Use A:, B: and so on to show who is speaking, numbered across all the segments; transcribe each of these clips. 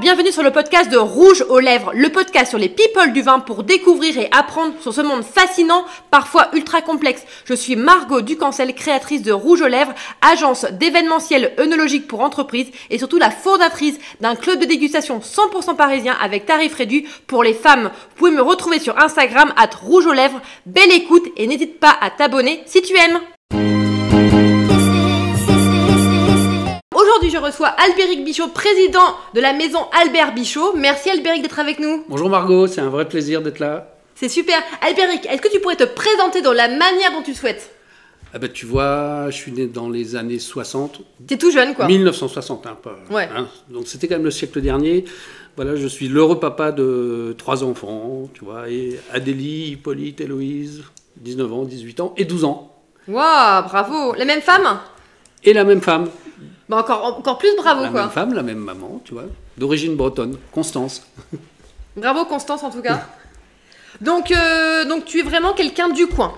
A: bienvenue sur le podcast de Rouge aux lèvres, le podcast sur les people du vin pour découvrir et apprendre sur ce monde fascinant, parfois ultra complexe. Je suis Margot Ducancel, créatrice de Rouge aux lèvres, agence d'événementiel œnologique pour entreprises et surtout la fondatrice d'un club de dégustation 100% parisien avec tarif réduit pour les femmes. Vous pouvez me retrouver sur Instagram at Rouge aux lèvres. Belle écoute et n'hésite pas à t'abonner si tu aimes. Aujourd'hui, je reçois Albéric Bichot, président de la maison Albert Bichot. Merci Albéric d'être avec nous.
B: Bonjour Margot, c'est un vrai plaisir d'être là.
A: C'est super. Albéric, est-ce que tu pourrais te présenter dans la manière dont tu souhaites?
B: Ah ben tu vois, je suis né dans les années 60.
A: T'es tout jeune, quoi.
B: 1960, hein, pas,
A: Ouais.
B: hein. donc c'était quand même le siècle dernier. Voilà, je suis l'heureux papa de trois enfants, tu vois, et Adélie, Hippolyte, Héloïse, 19 ans, 18 ans et 12 ans.
A: Waouh, bravo. La même femme?
B: Et la même femme,
A: Bah encore, encore plus bravo,
B: la
A: quoi.
B: même femme, la même maman, tu vois, d'origine bretonne, Constance.
A: Bravo Constance, en tout cas. donc, euh, donc, tu es vraiment quelqu'un du coin.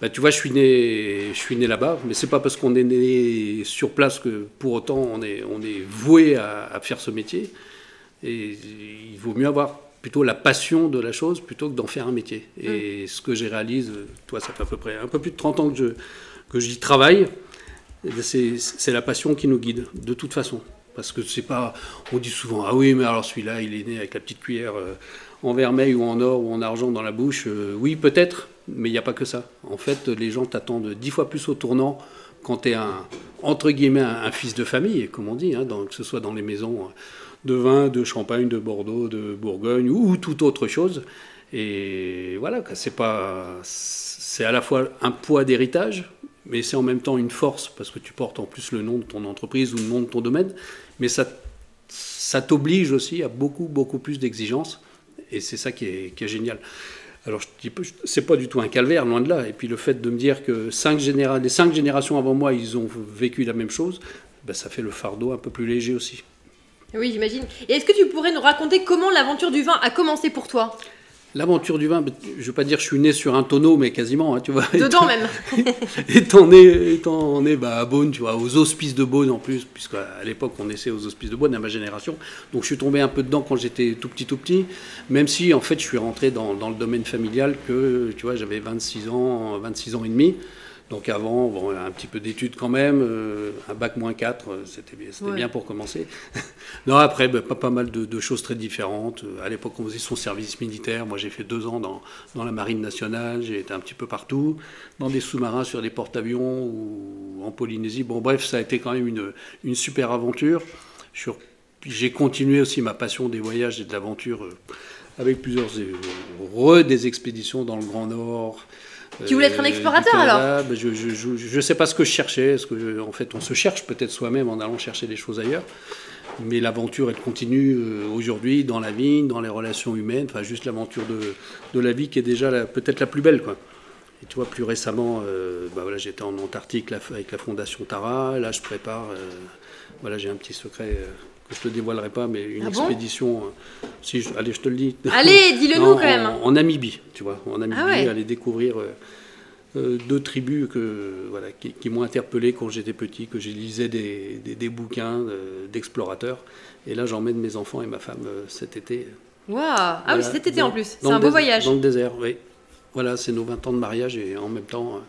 B: Bah, tu vois, je suis né, je suis né là-bas, mais c'est pas parce qu'on est né sur place que pour autant on est, on est voué à, à faire ce métier. Et il vaut mieux avoir plutôt la passion de la chose plutôt que d'en faire un métier. Et ce que j'ai réalisé, toi, ça fait à peu près un peu plus de 30 ans que je que j'y travaille. Eh bien, C'est la passion qui nous guide, de toute façon. Parce que c'est pas. On dit souvent Ah oui, mais alors celui-là, il est né avec la petite cuillère euh, en vermeil ou en or ou en argent dans la bouche. Euh, oui, peut-être, mais il n'y a pas que ça. En fait, les gens t'attendent dix fois plus au tournant quand tu es un, entre guillemets, un, fils de famille, comme on dit, hein, que ce soit dans les maisons de vin, de champagne, de Bordeaux, de Bourgogne ou, toute autre chose. Et voilà, c'est pas. C'est à la fois un poids d'héritage, mais c'est en même temps une force, parce que tu portes en plus le nom de ton entreprise ou le nom de ton domaine, mais ça, ça t'oblige aussi à beaucoup, beaucoup plus d'exigences, et c'est ça qui est, qui est génial. Alors, c'est pas du tout un calvaire, loin de là. Et puis le fait de me dire que cinq les cinq générations avant moi, ils ont vécu la même chose, ben, ça fait le fardeau un peu plus léger aussi.
A: Oui, j'imagine. Et est-ce que tu pourrais nous raconter comment l'aventure du vin a commencé pour toi?
B: L'aventure du vin, je veux pas dire que je suis né sur un tonneau, mais quasiment, hein, tu vois.
A: Dedans même.
B: étant né, étant né bah, à Beaune, tu vois, aux hospices de Beaune en plus, puisqu'à l'époque on naissait aux hospices de Beaune, à ma génération. Donc je suis tombé un peu dedans quand j'étais tout petit, tout petit, même si en fait je suis rentré dans, dans le domaine familial que, tu vois, j'avais 26 ans, 26 ans et demi. Donc avant, bon, un petit peu d'études quand même, euh, un bac moins 4, euh, c'était bien, c'était
A: Ouais.
B: bien pour commencer. non, après, bah, pas, pas mal de, de choses très différentes. Euh, À l'époque, on faisait son service militaire. Moi, j'ai fait deux ans dans, dans la marine nationale. J'ai été un petit peu partout, dans des sous-marins, sur des porte-avions ou en Polynésie. Bon, bref, ça a été quand même une, une super aventure. J'ai continué aussi ma passion des voyages et de l'aventure euh, avec plusieurs euh, re des expéditions dans le Grand Nord.
A: Tu voulais être un
B: euh,
A: explorateur, alors
B: Ben, Je je, je, je sais pas ce que je cherchais. Est-ce que je- en fait on se cherche peut-être soi-même en allant chercher des choses ailleurs. Mais l'aventure, elle continue euh, aujourd'hui dans la vie, dans les relations humaines. Enfin, juste l'aventure de, de la vie qui est déjà la- peut-être la plus belle, quoi. Et tu vois, plus récemment, euh, bah voilà, j'étais en Antarctique avec la Fondation Tara. Là, je prépare. euh, voilà, j'ai un petit secret euh, je te dévoilerai pas, mais une
A: Ah
B: expédition. euh, si, je- allez, je te le dis.
A: Allez, dis-le nous quand même.
B: En, en Namibie, tu vois, en Namibie,
A: Ah ouais.
B: aller découvrir euh, euh, deux tribus que, voilà, qui, qui m'ont interpellé quand j'étais petit, que j'ai lisais des, des- des bouquins euh, d'explorateurs. Et là, j'emmène mes enfants et ma femme euh, cet été.
A: Waouh. Ah oui, cet été
B: dans-
A: en plus. C'est un beau voyage.
B: Dans le désert, oui. Voilà, c'est nos 20 ans de mariage et en même temps,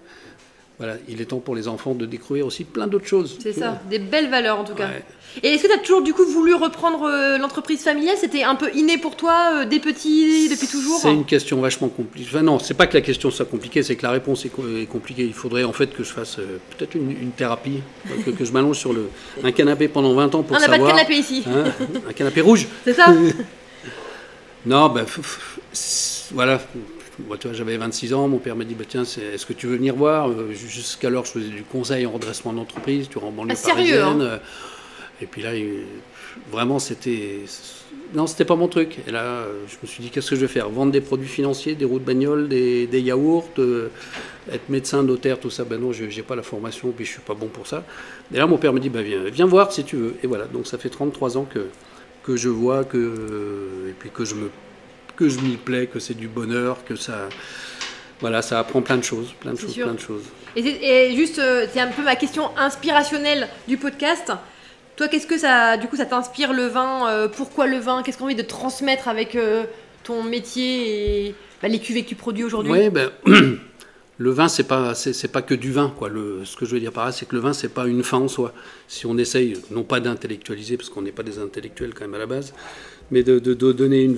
B: voilà, il est temps pour les enfants de découvrir aussi plein d'autres choses.
A: C'est ça,
B: vois.
A: des belles valeurs en tout cas.
B: Ouais.
A: Et est-ce que tu as toujours du coup voulu reprendre euh, l'entreprise familiale? C'était un peu inné pour toi, euh, des petits, depuis toujours?
B: C'est une question vachement compliquée. Enfin, non, c'est pas que la question soit compliquée, c'est que la réponse est, co- est compliquée. Il faudrait en fait que je fasse euh, peut-être une, une thérapie, que, que je m'allonge sur le, un canapé pendant 20 ans pour
A: On n'a pas de
B: savoir.
A: canapé ici.
B: Hein, un canapé rouge.
A: C'est ça
B: Non, ben voilà. Moi, tu vois, j'avais 26 ans, mon père m'a dit bah, tiens, c'est- est-ce que tu veux venir voir? Euh, Jusqu'alors, je faisais du conseil en redressement d'entreprise, tu vois, en banlieue
A: Ah, sérieux,
B: parisienne. euh, Et puis là, vraiment, c'était. Non, c'était pas mon truc. Et là, je me suis dit qu'est-ce que je vais faire? Vendre des produits financiers, des roues de bagnole, des, des yaourts, euh, être médecin, notaire, tout ça. Ben non, je n'ai pas la formation, puis je suis pas bon pour ça. Et là, mon père me dit bah, viens, viens voir si tu veux. Et voilà, donc ça fait 33 ans que, que je vois, que, et puis que je me que je m'y plais, que c'est du bonheur, que ça, voilà, ça apprend plein de choses, plein de choses,
A: sûr.
B: plein de choses.
A: Et, et juste, euh, c'est un peu ma question inspirationnelle du podcast. Toi, qu'est-ce que ça, du coup, ça t'inspire le vin euh, Pourquoi le vin? Qu'est-ce qu'on a envie de transmettre avec euh, ton métier et bah, les cuvées que tu produis aujourd'hui?
B: Oui, ben, le vin, c'est pas, c'est, pas que du vin. Quoi. Ce que je veux dire par là, c'est que le vin, c'est pas une fin en soi. Si on essaye, non pas d'intellectualiser, parce qu'on n'est pas des intellectuels quand même à la base, mais de, donner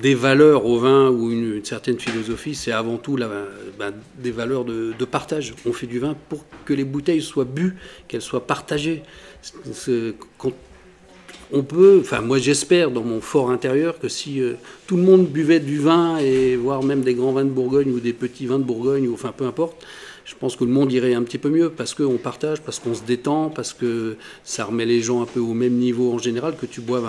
B: des valeurs au vin ou une, certaine philosophie, c'est avant tout ben, des valeurs de, partage. On fait du vin pour que les bouteilles soient bues, qu'elles soient partagées. On peut, enfin moi j'espère dans mon fort intérieur que si euh, tout le monde buvait du vin et voire même des grands vins de Bourgogne ou des petits vins de Bourgogne, ou enfin peu importe, je pense que le monde irait un petit peu mieux parce qu'on partage, parce qu'on se détend, parce que ça remet les gens un peu au même niveau en général que tu boives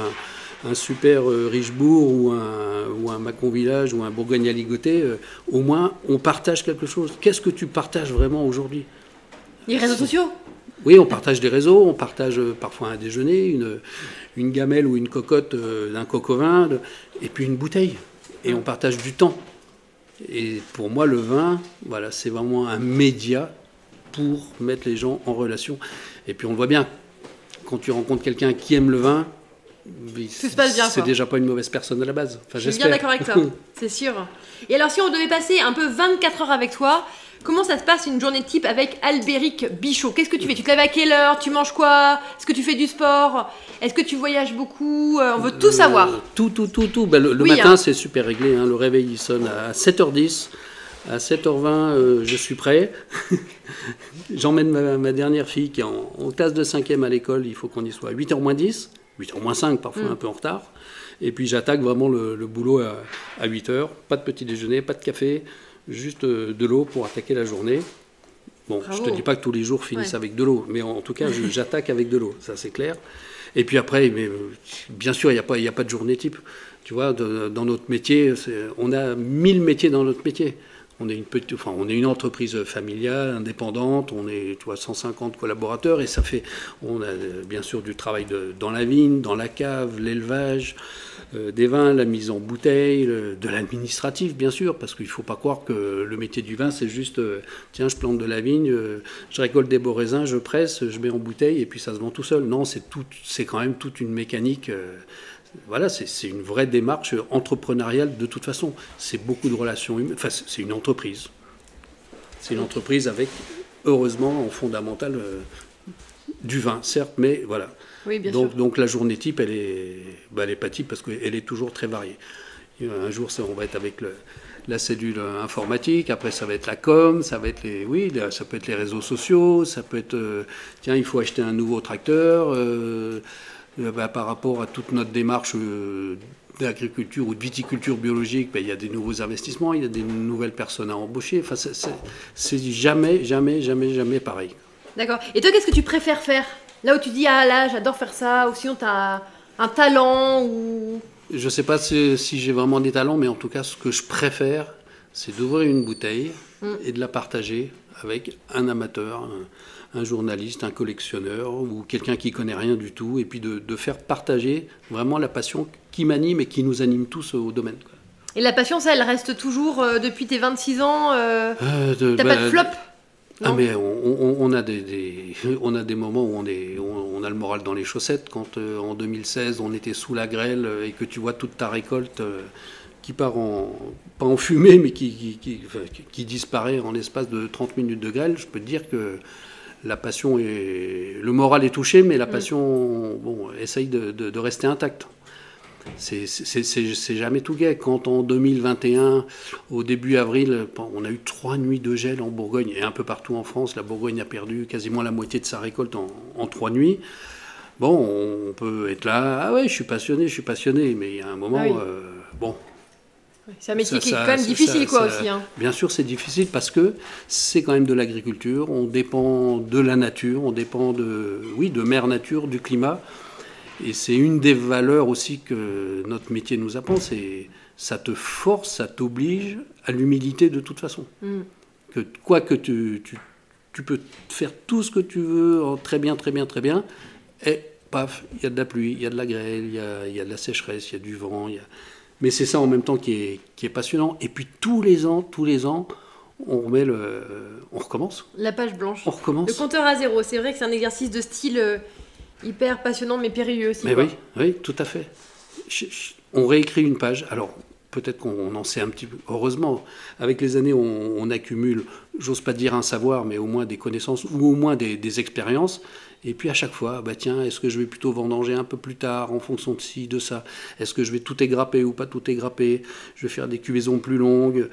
B: un super euh, Richebourg ou un, ou Macon Village ou un Bourgogne à ligoter, euh, au moins on partage quelque chose. Qu'est-ce que tu partages vraiment aujourd'hui?
A: Les réseaux sociaux?
B: Oui, on partage des réseaux, on partage euh, parfois un déjeuner, une, une gamelle ou une cocotte d'un coq au vin, et puis une bouteille. Et on partage du temps. Et pour moi, le vin, voilà, c'est vraiment un média pour mettre les gens en relation. Et puis on le voit bien, quand tu rencontres quelqu'un qui aime le vin, c'est déjà pas une mauvaise personne à la base.
A: Enfin, je suis bien d'accord avec ça, c'est sûr. Et alors, si on devait passer un peu 24 heures avec toi, comment ça se passe une journée type avec Albéric Bichot? Qu'est-ce que tu fais? Tu te lèves à quelle heure? Tu manges quoi? Est-ce que tu fais du sport? Est-ce que tu voyages beaucoup? Euh, On veut tout savoir. Euh,
B: tout, tout, tout, tout. Ben, le, matin, hein. c'est super réglé. Hein. Le réveil, il sonne à 7h10. À 7h20, euh, je suis prêt. J'emmène ma, dernière fille qui est en, en classe de 5e à l'école. Il faut qu'on y soit à 8h moins 10. 8h moins 5, parfois mm. un peu en retard. Et puis j'attaque vraiment le, boulot à, 8h. Pas de petit déjeuner, pas de café, juste euh, de l'eau pour attaquer la journée. Bon, je ne te dis pas que tous les jours finissent avec de l'eau, mais en, tout cas, j'attaque avec de l'eau, ça c'est clair. Et puis après, mais, euh, bien sûr, il n'y a, pas, a pas de journée type. Tu vois, dans notre métier, on a 1000 métiers dans notre métier. On est une petite, enfin, on est une entreprise familiale, indépendante. On est, tu vois, 150 collaborateurs et ça fait, on a bien sûr du travail dans la vigne, dans la cave, l'élevage euh, des vins, la mise en bouteille, de l'administratif bien sûr, parce qu'il ne faut pas croire que le métier du vin c'est juste, euh, tiens, je plante de la vigne, euh, je récolte des beaux raisins, je presse, je mets en bouteille et puis ça se vend tout seul. Non, c'est tout, c'est quand même toute une mécanique voilà, c'est une vraie démarche entrepreneuriale de toute façon. C'est beaucoup de relations humaines. Enfin, c'est une entreprise. C'est une entreprise avec, heureusement, en fondamental, euh, du vin, certes, mais voilà.
A: Oui, bien
B: donc,
A: sûr.
B: donc la journée type, elle est, bah, elle est pas type parce qu'elle est toujours très variée. Un jour, ça, on va être avec la cellule informatique, après ça va être la com, ça va être les, oui, ça peut être les réseaux sociaux, ça peut être, euh, tiens, il faut acheter un nouveau tracteur. Euh, euh, bah, par rapport à toute notre démarche euh, d'agriculture ou de viticulture biologique, bah, il y a des nouveaux investissements, il y a des nouvelles personnes à embaucher. Enfin, c'est jamais, jamais, jamais, jamais pareil.
A: D'accord. Et toi, qu'est-ce que tu préfères faire? Là où tu dis, ah là, j'adore faire ça, ou sinon tu as un talent ou...
B: Je ne sais pas si, j'ai vraiment des talents, mais en tout cas, ce que je préfère, c'est d'ouvrir une bouteille mm. et de la partager avec un amateur, un journaliste, un collectionneur ou quelqu'un qui connaît rien du tout, et puis de, faire partager vraiment la passion qui m'anime et qui nous anime tous au domaine.
A: Et la passion, ça, elle reste toujours euh, depuis tes 26 ans euh, euh T'as pas de bah,
B: ah mais on, a des, on a des moments où on, est, on, a le moral dans les chaussettes. Quand euh, en 2016 on était sous la grêle et que tu vois toute ta récolte qui part en, pas en fumée, mais qui, qui, qui disparaît en l'espace de 30 minutes de grêle, je peux te dire que la passion est. Le moral est touché, mais la mm. passion bon, essaye de, rester intacte. C'est jamais tout gai. Quand en 2021, au début avril, on a eu trois nuits de gel en Bourgogne et un peu partout en France, la Bourgogne a perdu quasiment la moitié de sa récolte en, trois nuits. Bon, on peut être là, ah ouais, je suis passionné, je suis passionné, mais il y a un moment, ah euh, bon,
A: c'est un métier qui est quand même difficile, quoi, aussi. Hein.
B: Bien sûr, c'est difficile parce que c'est quand même de l'agriculture. On dépend de la nature, on dépend de, oui, de mère nature, du climat. Et c'est une des valeurs aussi que notre métier nous apprend. C'est ça te force, ça t'oblige à l'humilité de toute façon. Mm. Que quoi que tu, tu, tu, peux faire tout ce que tu veux, très bien, très bien, très bien, et paf, il y a de la pluie, il y a de la grêle, il y a, y a de la sécheresse, il y a du vent, il y a mais c'est ça en même temps qui est, qui est passionnant. Et puis tous les ans, tous les ans, on remet le, on recommence.
A: La page blanche.
B: On recommence.
A: Le compteur à zéro. C'est vrai que c'est un exercice de style euh, Hyper passionnant mais périlleux aussi.
B: Mais oui, oui, tout à fait. On réécrit une page. Alors, peut-être qu'on en sait un petit peu. Heureusement, avec les années, on, accumule, j'ose pas dire un savoir, mais au moins des connaissances ou au moins des, expériences. Et puis à chaque fois, bah tiens, est-ce que je vais plutôt vendanger un peu plus tard en fonction de ci, de ça? Est-ce que je vais tout égrapper ou pas tout égrapper? Je vais faire des cuvaisons plus longues.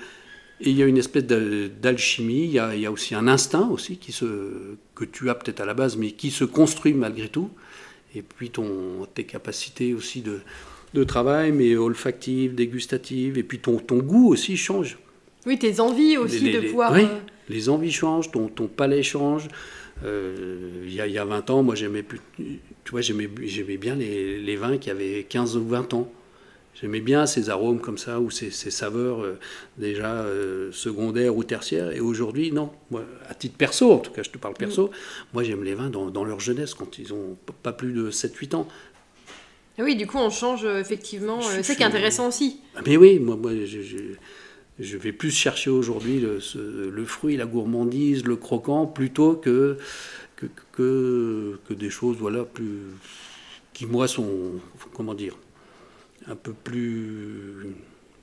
B: Et il y a une espèce d'alchimie, il, il, y a aussi un instinct aussi qui se, que tu as peut-être à la base, mais qui se construit malgré tout. Et puis ton, tes capacités aussi de, de travail, mais olfactive, dégustative, et puis ton, ton goût aussi change.
A: Oui, tes envies aussi de pouvoir...
B: Oui, euh, les envies changent, ton, ton palais change. Euh, il y, a, y, a 20 ans, moi j'aimais plus, tu vois, j'aimais bien les, les, vins qui avaient 15 ou 20 ans. J'aimais bien ces arômes comme ça, ou ces, ces saveurs euh, déjà secondaires ou tertiaires. Et aujourd'hui, non. Moi, à titre perso, en tout cas, je te parle perso, mm. moi j'aime les vins dans, dans, leur jeunesse, quand ils ont pas plus de 7-8 ans.
A: Oui, du coup, on change euh, effectivement. Euh, c'est ça qui est intéressant aussi.
B: Ah, mais oui, moi, moi je, je, vais plus chercher aujourd'hui le, le, fruit, la gourmandise, le croquant, plutôt que, que, que, que, des choses voilà, plus, qui, moi, sont, comment dire, un peu plus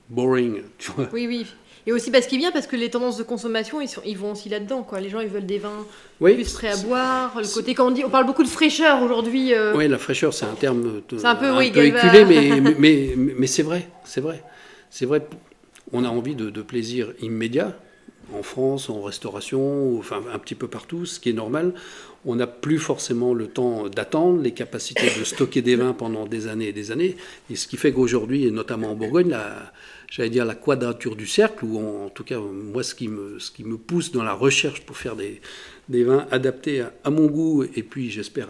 B: boring. Tu vois.
A: Oui, oui. Et aussi parce qu'il vient, parce que les tendances de consommation, ils, sont, ils vont aussi là-dedans. Quoi. Les gens, ils veulent des vins plus prêts à boire. Le côté, quand on dit, on parle beaucoup de fraîcheur aujourd'hui.
B: Euh. Oui, la fraîcheur, c'est un terme un peu, éculé, mais, mais, mais, c'est vrai, c'est vrai. C'est vrai, on a envie de, de, plaisir immédiat, en France, en restauration, enfin un petit peu partout, ce qui est normal. On n'a plus forcément le temps d'attendre, les capacités de stocker des vins pendant des années et des années. Et ce qui fait qu'aujourd'hui, et notamment en Bourgogne, la, j'allais dire, la quadrature du cercle, ou en, tout cas, moi, ce qui, me, ce qui me pousse dans la recherche pour faire des, des vins adaptés à, mon goût, et puis, j'espère,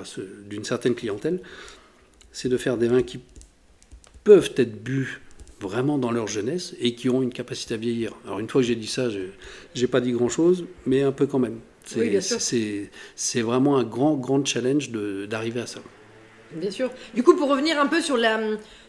B: d'une certaine clientèle, c'est de faire des vins qui peuvent être bu vraiment dans leur jeunesse et qui ont une capacité à vieillir. Alors, une fois que j'ai dit ça, je n'ai pas dit grand-chose, mais un peu quand même. C'est vraiment un grand, grand challenge d'arriver à ça.
A: Bien sûr. Du coup, pour revenir un peu sur la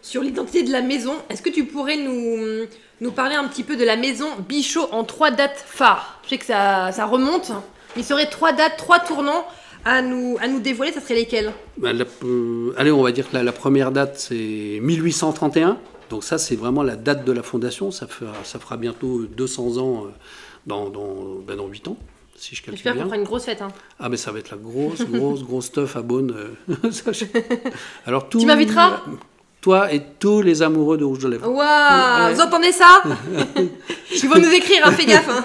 A: sur l'identité de la maison, est-ce que tu pourrais nous, nous parler un petit peu de la maison Bichot en trois dates phares? Je sais que ça, ça remonte. Il serait trois dates, trois tournants à nous, à nous dévoiler. Ça serait lesquels?
B: Bah, euh, Allez, on va dire que la, la première date, c'est 1831. Donc ça, c'est vraiment la date de la fondation. Ça fera, ça fera bientôt 200 ans euh, dans, dans, ben, dans 8 ans si je
A: J'espère qu'on fera une grosse fête. Hein.
B: Ah, mais ça va être la grosse, grosse, grosse stuff à Beaune. Euh,
A: Alors, tout, tu m'inviteras?
B: Toi et tous les amoureux de Rouge de Lèvres.
A: Waouh Vous entendez ça? Ils vont nous écrire, hein, fais gaffe. Hein.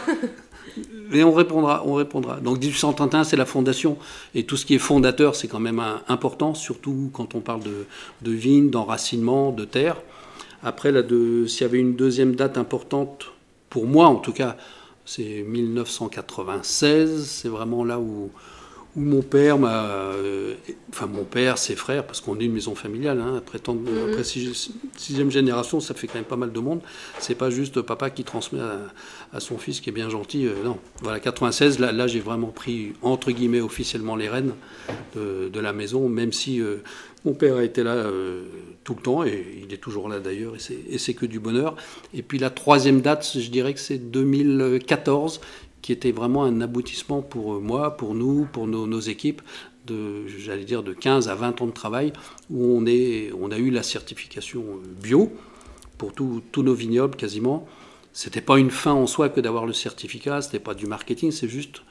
B: Et on répondra, on répondra. Donc 1831, c'est la fondation. Et tout ce qui est fondateur, c'est quand même important, surtout quand on parle de, de vignes, d'enracinement, de terre. Après, s'il y avait une deuxième date importante, pour moi en tout cas, c'est 1996, c'est vraiment là où, où mon père m'a. Euh, enfin, mon père, ses frères, parce qu'on est une maison familiale, hein, après, tant, mhm. après sixième génération, ça fait quand même pas mal de monde. C'est pas juste papa qui transmet à, son fils qui est bien gentil. Euh, non, voilà, 96, là, là j'ai vraiment pris, entre guillemets, officiellement les rênes de, de la maison, même si euh, mon père a été là tout le temps, et il est toujours là d'ailleurs, et c'est que du bonheur. Et puis la troisième date, je dirais que c'est 2014 qui était vraiment un aboutissement pour moi, pour nous, pour nos, équipes, de, j'allais dire, de 15 à 20 ans de travail, où on, est, on a eu la certification bio pour tous nos vignobles quasiment. C'était pas une fin en soi que d'avoir le certificat, c'était pas du marketing, c'est juste,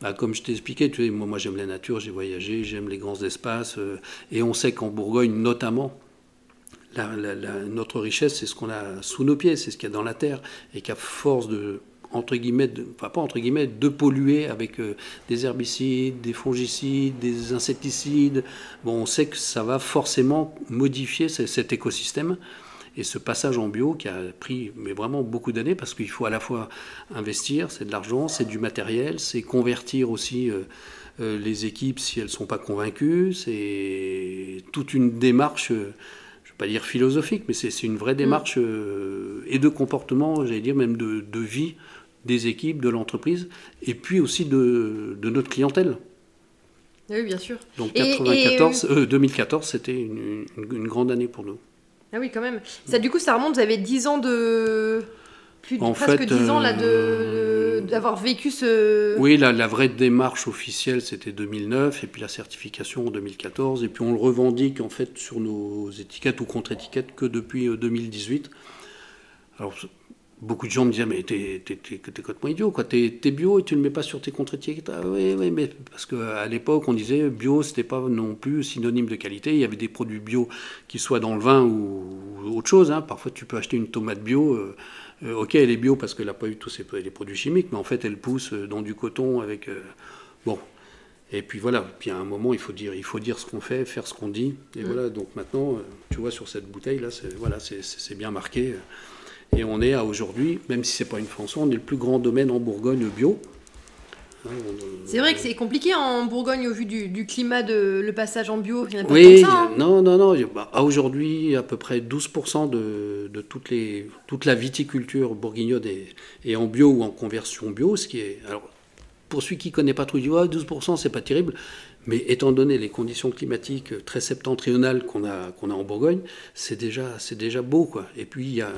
B: bah, comme je t'ai expliqué, tu sais, moi, moi j'aime la nature, j'ai voyagé, j'aime les grands espaces, euh, et on sait qu'en Bourgogne notamment, notre richesse, c'est ce qu'on a sous nos pieds, c'est ce qu'il y a dans la terre, et qu'à force de entre guillemets, de, pas entre guillemets, de polluer avec euh, des herbicides, des fongicides, des insecticides. Bon, on sait que ça va forcément modifier cet écosystème. Et ce passage en bio qui a pris mais vraiment beaucoup d'années parce qu'il faut à la fois investir, c'est de l'argent, c'est du matériel, c'est convertir aussi euh, euh, les équipes si elles ne sont pas convaincues, c'est toute une démarche pas dire philosophique, mais c'est une vraie mm. démarche et de comportement, j'allais dire même de, de, vie des équipes, de l'entreprise, et puis aussi de, de, notre clientèle.
A: Oui, bien sûr.
B: Donc 94, 2014, euh, c'était une, une, grande année pour nous.
A: Ah oui, quand même. Ça, du coup, ça remonte, vous avez 10 ans de... Plus de, presque 10 ans là, de, d'avoir vécu ce.
B: Oui, la, vraie démarche officielle, c'était 2009, et puis la certification en 2014, et puis on le revendique en fait sur nos étiquettes ou contre-étiquettes que depuis 2018. Alors, beaucoup de gens me disaient, mais t'es, t'es, t'es, complètement idiot, quoi. T'es, bio et tu ne le mets pas sur tes contre-étiquettes. Ah, oui, oui, mais parce qu'à l'époque, on disait bio, c'était pas non plus synonyme de qualité. Il y avait des produits bio qui soient dans le vin ou, autre chose. Hein. Parfois, tu peux acheter une tomate bio. Euh, euh, ok, elle est bio parce qu'elle n'a pas eu tous ces, les produits chimiques, mais en fait, elle pousse dans du coton avec. Euh, bon. Et puis voilà, puis à un moment, il faut dire, il faut dire ce qu'on fait, faire ce qu'on dit. Et mm. voilà, donc maintenant, tu vois, sur cette bouteille, là, c'est, voilà, c'est, c'est bien marqué. Et on est à aujourd'hui, même si ce n'est pas une France, on est le plus grand domaine en Bourgogne bio.
A: C'est vrai que c'est compliqué en Bourgogne au vu du, climat de le passage en bio.
B: Il oui, ça, hein. non, non, non. Bah, aujourd'hui, à peu près 12% de, de, toutes les, toute la viticulture bourguignonne est, en bio ou en conversion bio, ce qui est. Alors, pour celui qui ne connaît pas trop, il dit 12%, c'est pas terrible. Mais étant donné les conditions climatiques très septentrionales qu'on a, qu'on a en Bourgogne, c'est déjà, c'est déjà beau. Quoi. Et puis, il y a,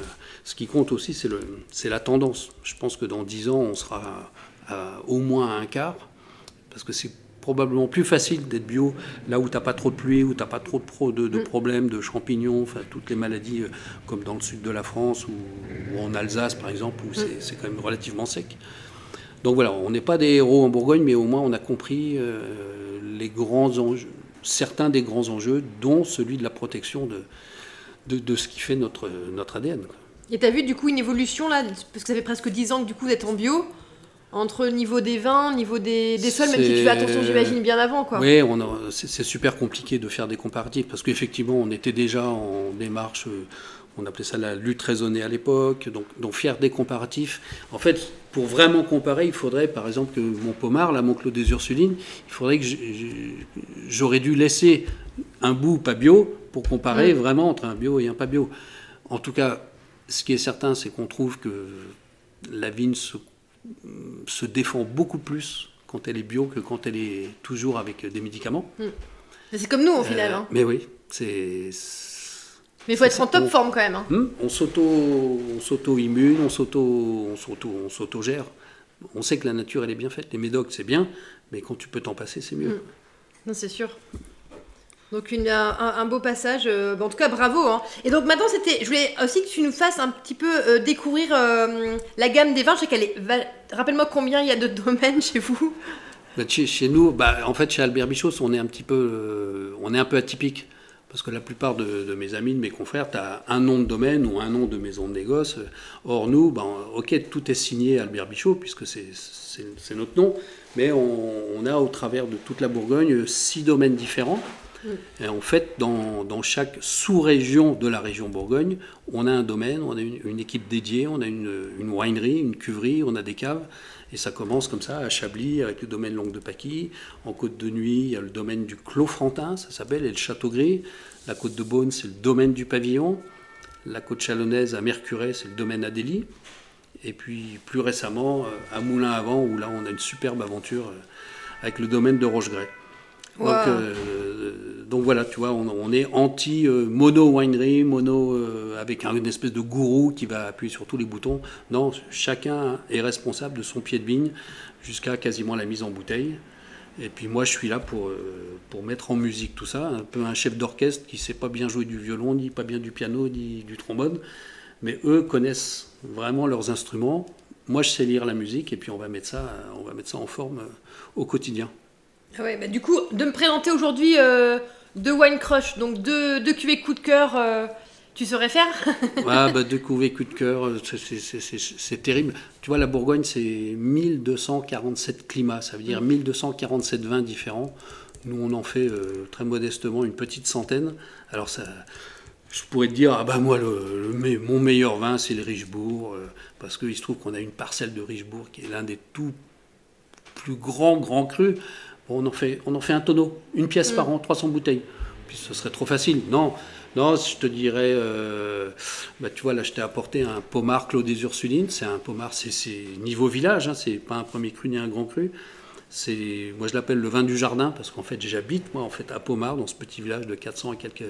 B: ce qui compte aussi, c'est, le, c'est la tendance. Je pense que dans 10 ans, on sera à, au moins à un quart, parce que c'est probablement plus facile d'être bio là où tu n'as pas trop de pluie, où tu n'as pas trop de, de, mm. problèmes de champignons, enfin, toutes les maladies euh, comme dans le sud de la France ou, en Alsace, par exemple, où mm. c'est, c'est quand même relativement sec. Donc voilà, on n'est pas des héros en Bourgogne, mais au moins on a compris euh, les grands enjeux, certains des grands enjeux, dont celui de la protection de, de, ce qui fait notre, notre ADN.
A: Et tu as vu du coup une évolution là, parce que ça fait presque 10 ans que du coup vous êtes en bio, entre le niveau des vins, niveau des, des sols, même si tu fais attention, j'imagine, bien avant. Quoi.
B: Oui, c'est super compliqué de faire des comparatifs, parce qu'effectivement, on était déjà en démarche, euh, on appelait ça la lutte raisonnée à l'époque, donc, donc faire des comparatifs. En fait, pour vraiment comparer, il faudrait, par exemple, que mon pommard, là, mon Clos des Ursulines, il faudrait que j'aurais dû laisser un bout pas bio pour comparer vraiment entre un bio et un pas bio. En tout cas, ce qui est certain, c'est qu'on trouve que la vigne se, se, défend beaucoup plus quand elle est bio que quand elle est toujours avec des médicaments.
A: Hmm. C'est comme nous au final. Hein.
B: Mais oui, c'est
A: mais il faut être en top forme quand même. Hein.
B: Hmm? On s'auto-immune, on s'auto-gère. On, sait que la nature, elle est bien faite. Les médocs, c'est bien, mais quand tu peux t'en passer, c'est mieux. Hmm.
A: Non, c'est sûr. Donc une, un, beau passage. Euh, en tout cas, bravo. Hein. Et donc maintenant, c'était. Je voulais aussi que tu nous fasses un petit peu euh, découvrir euh, la gamme des vins. Je sais qu'elle est. Rappelle-moi combien il y a de domaines chez vous.
B: Bah, chez, nous, bah, en fait, chez Albert Bichos, on est un petit peu, on est un peu atypique. Parce que la plupart de, mes amis, de mes confrères, tu as un nom de domaine ou un nom de maison de négoce. Or, nous, ben, ok, tout est signé Albert Bichot, puisque c'est notre nom, mais on, a au travers de toute la Bourgogne six domaines différents. Et en fait, dans, chaque sous-région de la région Bourgogne, on a un domaine, on a une, équipe dédiée, on a une, une winery, une cuverie, on a des caves. Et ça commence comme ça à Chablis avec le domaine Longue de Paquis. En Côte de Nuit, il y a le domaine du Clos Frontin, ça s'appelle, et le Château Gris. La Côte de Beaune, c'est le domaine du Pavillon. La Côte Chalonnaise à Mercuret, c'est le domaine Adélie. Et puis plus récemment, euh, à Moulin-Avant, où là on a une superbe aventure euh, avec le domaine de Rochegray. Donc, euh, donc, voilà, tu vois, on, est anti-mono winery, mono avec une espèce de gourou qui va appuyer sur tous les boutons. Non, chacun est responsable de son pied de vigne jusqu'à quasiment la mise en bouteille. Et puis moi, je suis là pour, pour mettre en musique tout ça, un peu un chef d'orchestre qui ne sait pas bien jouer du violon, ni pas bien du piano, ni du trombone. Mais eux connaissent vraiment leurs instruments. Moi, je sais lire la musique et puis on va mettre ça, on va mettre ça en forme au quotidien.
A: Ah ouais, bah du coup, de me présenter aujourd'hui euh, deux Wine Crush, donc deux, deux cuvées coup de cœur, euh, tu saurais faire?
B: Ah, bah deux cuvées coup de cœur, euh, c'est terrible. Tu vois, la Bourgogne, c'est 1247 climats, ça veut dire 1247 vins différents. Nous, on en fait très modestement une petite centaine. Alors, ça, je pourrais te dire, ah bah moi, le, mon meilleur vin, c'est le Richebourg, parce qu'il se trouve qu'on a une parcelle de Richebourg qui est l'un des tout plus grands grands crus on en fait, on en fait un tonneau, une pièce par mm. an, 300 bouteilles. Puis ce serait trop facile. Non, non, je te dirais, euh, bah, tu vois, là, je t'ai apporté un pommard Clos des Ursulines. C'est un pommard, c'est niveau village, hein, c'est pas un premier cru ni un grand cru. C'est, moi, je l'appelle le vin du jardin parce qu'en fait, j'habite moi en fait à Pommard, dans ce petit village de 400 et quelques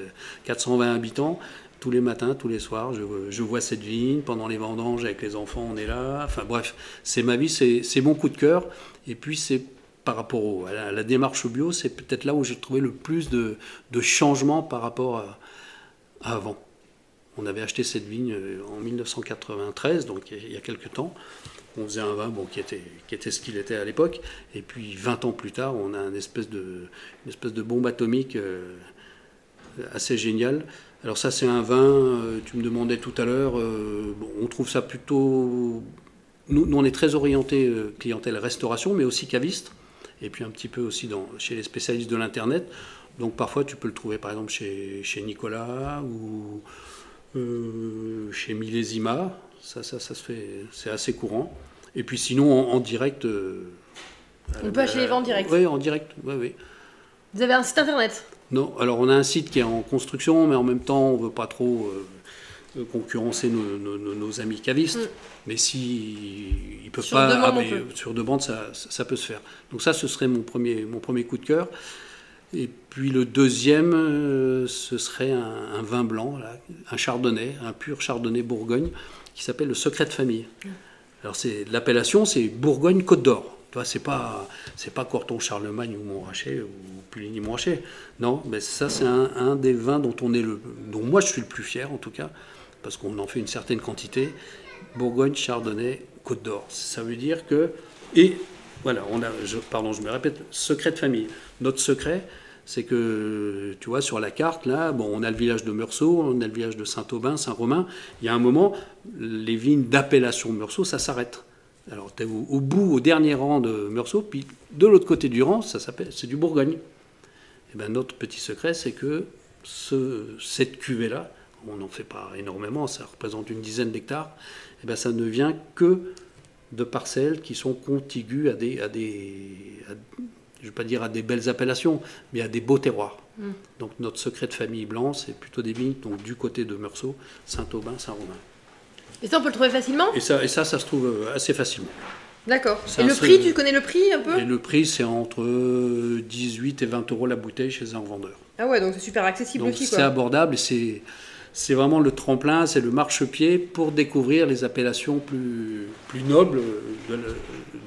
B: 420 habitants. tous les matins, tous les soirs, je, vois cette vigne. Pendant les vendanges, avec les enfants, on est là. Enfin bref, c'est ma vie, c'est mon coup de cœur. Et puis c'est par rapport à, la, démarche au bio, c'est peut-être là où j'ai trouvé le plus de, de changements par rapport à, avant. On avait acheté cette vigne euh, en 1993, donc il y a quelques temps. On faisait un vin qui, était, ce qu'il était à l'époque. Et puis 20 ans plus tard, on a une espèce de, une espèce de bombe atomique euh, assez géniale. Alors ça, c'est un vin, euh, tu me demandais tout à l'heure, on trouve ça plutôt... Nous, on est très orienté clientèle restauration, mais aussi caviste. Et puis un petit peu aussi dans, chez les spécialistes de l'Internet. Donc parfois, tu peux le trouver par exemple chez, chez Nicolas ou euh, chez Millésima, ça, ça, ça se fait, c'est assez courant. Et puis sinon, en, direct.
A: Euh, on peut acheter les vins en direct
B: Oui, en direct, oui, oui.
A: Vous avez un site internet?
B: Non, alors on a un site qui est en construction, mais en même temps, on ne veut pas trop euh, concurrencer nos, amis cavistes. Mm. Mais si ils peuvent
A: sur
B: pas.
A: Demande,
B: ah, sur demande, ça, ça, peut se faire. Donc ça, ce serait mon premier, mon premier coup de cœur. Et puis le deuxième, euh, ce serait un, vin blanc, un chardonnay, un pur chardonnay Bourgogne, qui s'appelle le Secret de famille. Alors c'est l'appellation, c'est Bourgogne Côte d'Or. Tu c'est pas c'est pas Corton Charlemagne ou Montrachet ou Puligny Montrachet. Non, mais ça c'est un, des vins dont on est le dont moi je suis le plus fier en tout cas parce qu'on en fait une certaine quantité. Bourgogne Chardonnay Côte d'Or. Ça veut dire que et voilà, on a, pardon, je me répète, secret de famille. Notre secret, c'est que, tu vois, sur la carte, là, bon, on a le village de Meursault, on a le village de Saint-Aubin, Saint-Romain. Il y a un moment, les vignes d'appellation Meursault, ça s'arrête. Alors, tu es au, bout, au dernier rang de Meursault, puis de l'autre côté du rang, ça s'appelle, c'est du Bourgogne. Et eh ben, notre petit secret, c'est que ce, cette cuvée-là, on n'en fait pas énormément, ça représente une dizaine d'hectares, et eh ben, ça ne vient que de parcelles qui sont contiguës à des, à des je ne vais pas dire à des belles appellations, mais à des beaux terroirs. Hmm. Donc notre secret de famille blanc, c'est plutôt des vignes donc, du côté de Meursault, Saint-Aubin, Saint-Romain.
A: Et ça, on peut le trouver facilement?
B: Et ça, et ça, ça se trouve euh, assez facilement.
A: D'accord. Et le prix, tu connais le prix un peu?
B: Et le prix, c'est entre 18 et 20 euros la bouteille chez un vendeur.
A: Ah ouais, donc c'est super accessible aussi.
B: C'est abordable et c'est c'est vraiment le tremplin, c'est le marchepied pour découvrir les appellations plus, plus nobles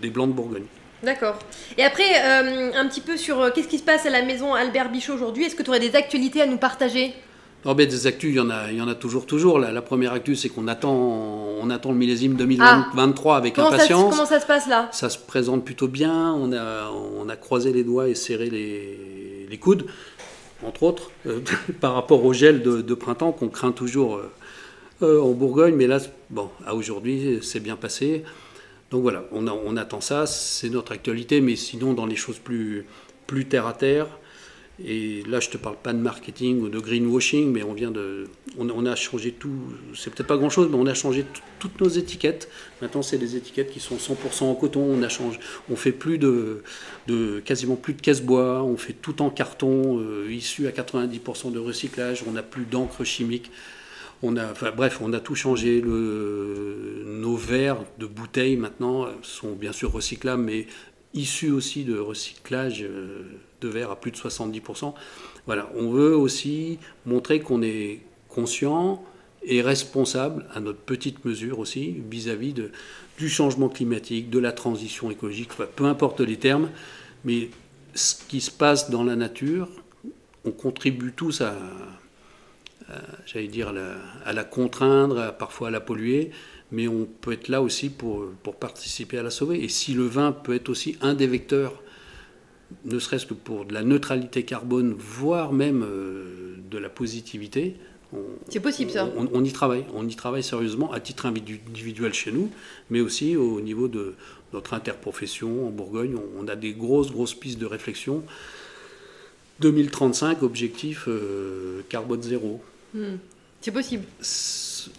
B: des Blancs de Bourgogne.
A: D'accord. Et après, euh, un petit peu sur euh, qu'est-ce qui se passe à la maison Albert Bichot aujourd'hui? Est-ce que tu aurais des actualités à nous partager?
B: Non, mais des actus, il y en a, il y en a toujours, toujours. La, première actu, c'est qu'on attend, on attend le millésime 2023 ah. avec impatience.
A: comment ça se passe là?
B: Ça se présente plutôt bien. On a, on a croisé les doigts et serré les, les coudes entre autres, euh, par rapport au gel de, printemps qu'on craint toujours euh, euh, en Bourgogne. Mais là, bon, à aujourd'hui, c'est bien passé. Donc voilà, on, attend ça, c'est notre actualité. Mais sinon, dans les choses plus terre à terre, et là, je ne te parle pas de marketing ou de greenwashing, mais on vient de, on, a changé tout. C'est peut-être pas grand-chose, mais on a changé toutes nos étiquettes. Maintenant, c'est des étiquettes qui sont 100% en coton. On a changé, on fait plus de, de quasiment plus de caisse-bois. On fait tout en carton, euh, issu à 90% de recyclage. On n'a plus d'encre chimique. On a, bref, on a tout changé. Nos verres de bouteilles maintenant sont bien sûr recyclables, mais issus aussi de recyclage. Euh, de verre à plus de 70%. Voilà, on veut aussi montrer qu'on est conscient et responsable à notre petite mesure aussi vis-à-vis du changement climatique, de la transition écologique, peu importe les termes, mais ce qui se passe dans la nature, on contribue tous à, j'allais dire, à la, contraindre, parfois à la polluer, mais on peut être là aussi pour participer à la sauver. Et si le vin peut être aussi un des vecteurs ne serait-ce que pour de la neutralité carbone, voire même euh, de la positivité.
A: C'est possible ça.
B: On, y travaille, on y travaille sérieusement à titre individuel chez nous, mais aussi au niveau de notre interprofession en Bourgogne. On, a des grosses, grosses pistes de réflexion. 2035, objectif euh, carbone zéro.
A: Hmm. C'est possible.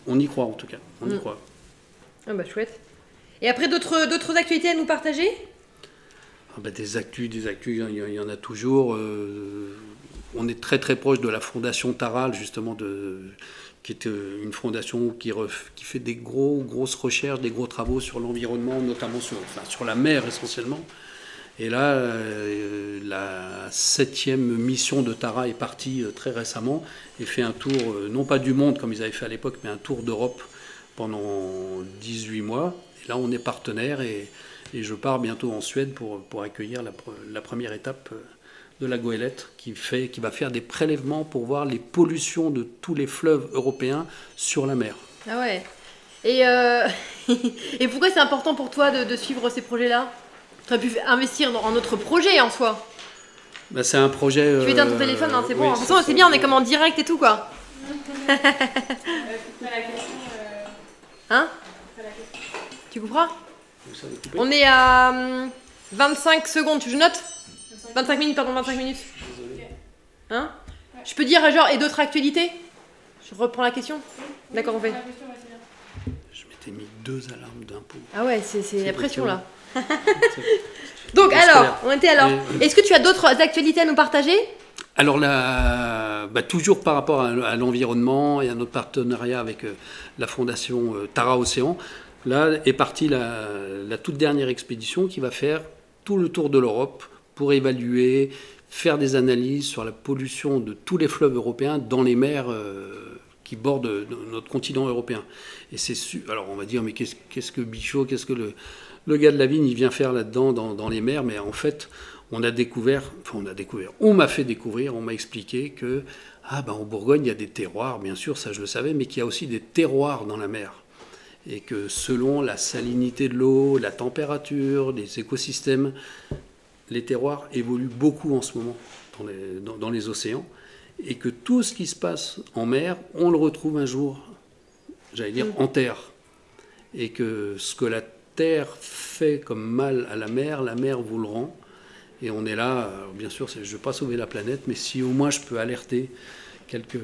B: On y croit en tout cas. On y hmm. croit.
A: Ah bah chouette. Et après d'autres actualités à nous partager?
B: Ah bah, des actus, des actus, il y, en a toujours. Euh, on est très très proche de la fondation Taral, justement, de, qui est euh, une fondation qui, qui fait des gros, grosses recherches, des gros travaux sur l'environnement, notamment sur, sur la mer essentiellement. Et là, euh, la septième mission de Tara est partie très récemment et fait un tour, non pas du monde comme ils avaient fait à l'époque, mais un tour d'Europe pendant 18 mois. Et là, on est partenaire et, je pars bientôt en Suède pour, pour accueillir la, la première étape de la goélette qui, fait, qui va faire des prélèvements pour voir les pollutions de tous les fleuves européens sur la mer.
A: Ah ouais. Et, euh, et pourquoi c'est important pour toi de, suivre ces projets-là? Tu aurais pu investir dans un autre projet en soi.
B: Bah, c'est un projet.
A: Tu éteins ton euh, téléphone, hein, c'est bon. c'est bien, on est comme en direct et tout quoi. hein? Tu couperas On est à 25 hum, secondes, je note 25 minutes, pardon, 25 minutes. Hein? Je peux dire genre et d'autres actualités? Je reprends la question? D'accord, on fait.
B: Je m'étais mis deux alarmes d'impôt.
A: Ah ouais, c'est la pression là. Donc alors, on était alors. Est-ce que tu as d'autres actualités à nous partager?
B: Alors là, bah, toujours par rapport à, l'environnement et à notre partenariat avec euh, la fondation euh, Tara Océan, là est partie la, toute dernière expédition qui va faire tout le tour de l'Europe pour évaluer, faire des analyses sur la pollution de tous les fleuves européens dans les mers euh, qui bordent notre continent européen. Et c'est alors on va dire mais qu'est-ce que Bichot, qu'est-ce que le, le, gars de la vigne il vient faire là-dedans dans, les mers? Mais en fait, on a découvert, enfin on a découvert, on m'a fait découvrir, on m'a expliqué que ah ben en Bourgogne il y a des terroirs, bien sûr ça je le savais, mais qu'il y a aussi des terroirs dans la mer et que selon la salinité de l'eau, la température, les écosystèmes, les terroirs évoluent beaucoup en ce moment dans les, océans, et que tout ce qui se passe en mer, on le retrouve un jour, j'allais dire, en terre. Et que ce que la terre fait comme mal à la mer, la mer vous le rend. Et on est là, bien sûr, je ne veux pas sauver la planète, mais si au moins je peux alerter quelques,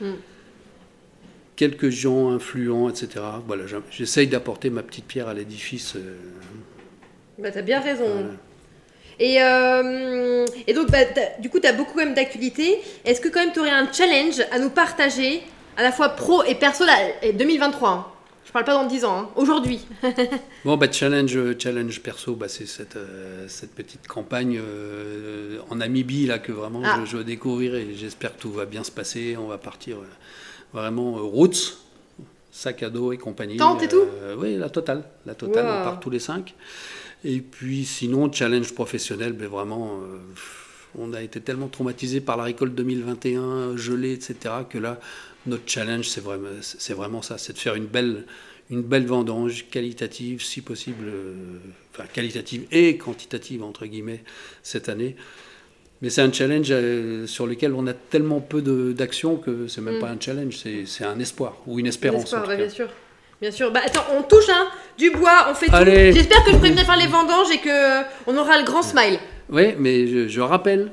B: mm. Quelques gens influents, etc. Voilà, j'essaye d'apporter ma petite pierre à l'édifice. Euh,
A: bah, tu as bien raison. Et, euh, et donc, bah, du coup, tu as beaucoup quand même d'actualités. Est-ce que quand même tu aurais un challenge à nous partager, à la fois pro et perso, là, 2023 hein? Je parle pas dans 10 ans, hein. aujourd'hui.
B: bon, bah, challenge, challenge perso, bah, c'est cette, euh, cette petite campagne euh, en Namibie là, que vraiment ah. je, veux découvrir et j'espère que tout va bien se passer. On va partir vraiment routes, sac à dos et compagnie.
A: Tente et tout
B: Oui, la totale. La totale, on part tous les cinq. Et puis sinon, challenge professionnel, mais ben vraiment, euh, on a été tellement traumatisé par la récolte 2021, gelée, etc., que là, notre challenge, c'est vraiment, c'est vraiment ça, c'est de faire une belle, une belle vendange qualitative, si possible, euh, enfin qualitative et quantitative, entre guillemets, cette année. Mais c'est un challenge euh, sur lequel on a tellement peu d'action que c'est même mm. pas un challenge, c'est un espoir ou une espérance.
A: Un espoir, bien sûr. Bien sûr. Bah attends, on touche hein, du bois, on fait tout. J'espère que je pourrai bien faire les vendanges et que on aura le grand smile.
B: Oui, mais je, rappelle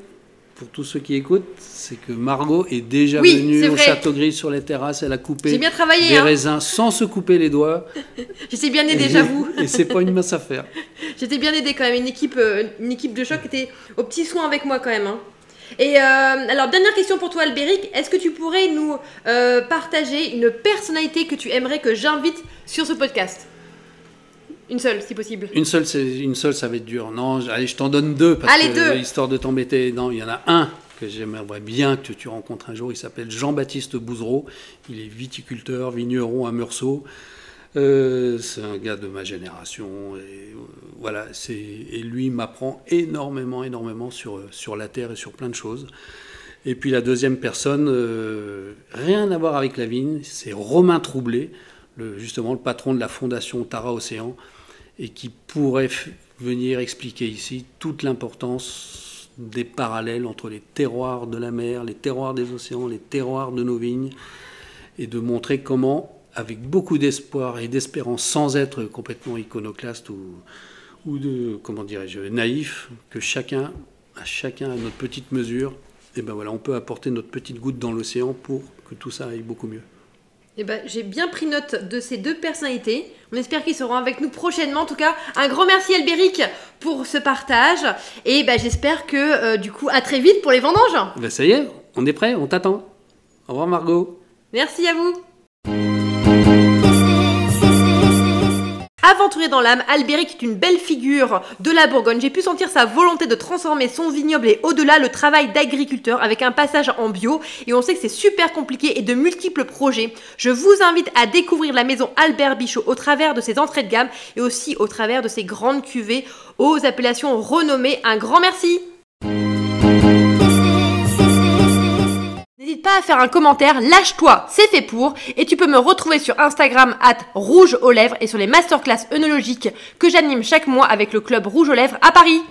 B: pour tous ceux qui écoutent, c'est que Margot est déjà venue au Château Gris sur les terrasses. Elle a coupé
A: bien travaillé,
B: des
A: hein.
B: raisins sans se couper les doigts.
A: J'étais bien aidée, j'avoue.
B: Et c'est pas une mince affaire.
A: J'étais bien aidée quand même. Une équipe, euh, une équipe de choc était au petit soin avec moi quand même. Hein. Et euh, alors, dernière question pour toi, Albéric. Est-ce que tu pourrais nous euh, partager une personnalité que tu aimerais que j'invite sur ce podcast? Une seule, si possible.
B: Une seule, c'est une seule, ça va être dur. Non, allez, je t'en donne deux parce allez, que deux. histoire de t'embêter. Non, il y en a un que j'aimerais bien que tu rencontres un jour. Il s'appelle Jean-Baptiste Bouzereau. Il est viticulteur, vigneron à Meursault. Euh, c'est un gars de ma génération et euh, voilà, c'est et lui m'apprend énormément, énormément sur sur la terre et sur plein de choses. Et puis la deuxième personne, euh, rien à voir avec la vigne, c'est Romain Troublé, le, justement le patron de la fondation Tara Océan, et qui pourrait venir expliquer ici toute l'importance des parallèles entre les terroirs de la mer, les terroirs des océans, les terroirs de nos vignes, et de montrer comment avec beaucoup d'espoir et d'espérance, sans être complètement iconoclaste ou, comment dirais-je, naïf, que chacun, à chacun à notre petite mesure, et eh ben voilà, on peut apporter notre petite goutte dans l'océan pour que tout ça aille beaucoup mieux.
A: Eh ben, j'ai bien pris note de ces deux personnalités. On espère qu'ils seront avec nous prochainement. En tout cas, un grand merci Albéric pour ce partage. Et ben, j'espère que euh, du coup, à très vite pour les vendanges.
B: Ben, ça y est, on est prêt, on t'attend. Au revoir Margot.
A: Merci à vous. Aventurier dans l'âme, Albéric est une belle figure de la Bourgogne. J'ai pu sentir sa volonté de transformer son vignoble et au-delà le travail d'agriculteur avec un passage en bio. Et on sait que c'est super compliqué et de multiples projets. Je vous invite à découvrir la maison Albert Bichot au travers de ses entrées de gamme et aussi au travers de ses grandes cuvées aux appellations renommées. Un grand merci! N'hésite pas à faire un commentaire, lâche-toi, c'est fait pour, et tu peux me retrouver sur Instagram at rouge aux lèvres et sur les masterclass œnologiques que j'anime chaque mois avec le club rouge aux lèvres à Paris.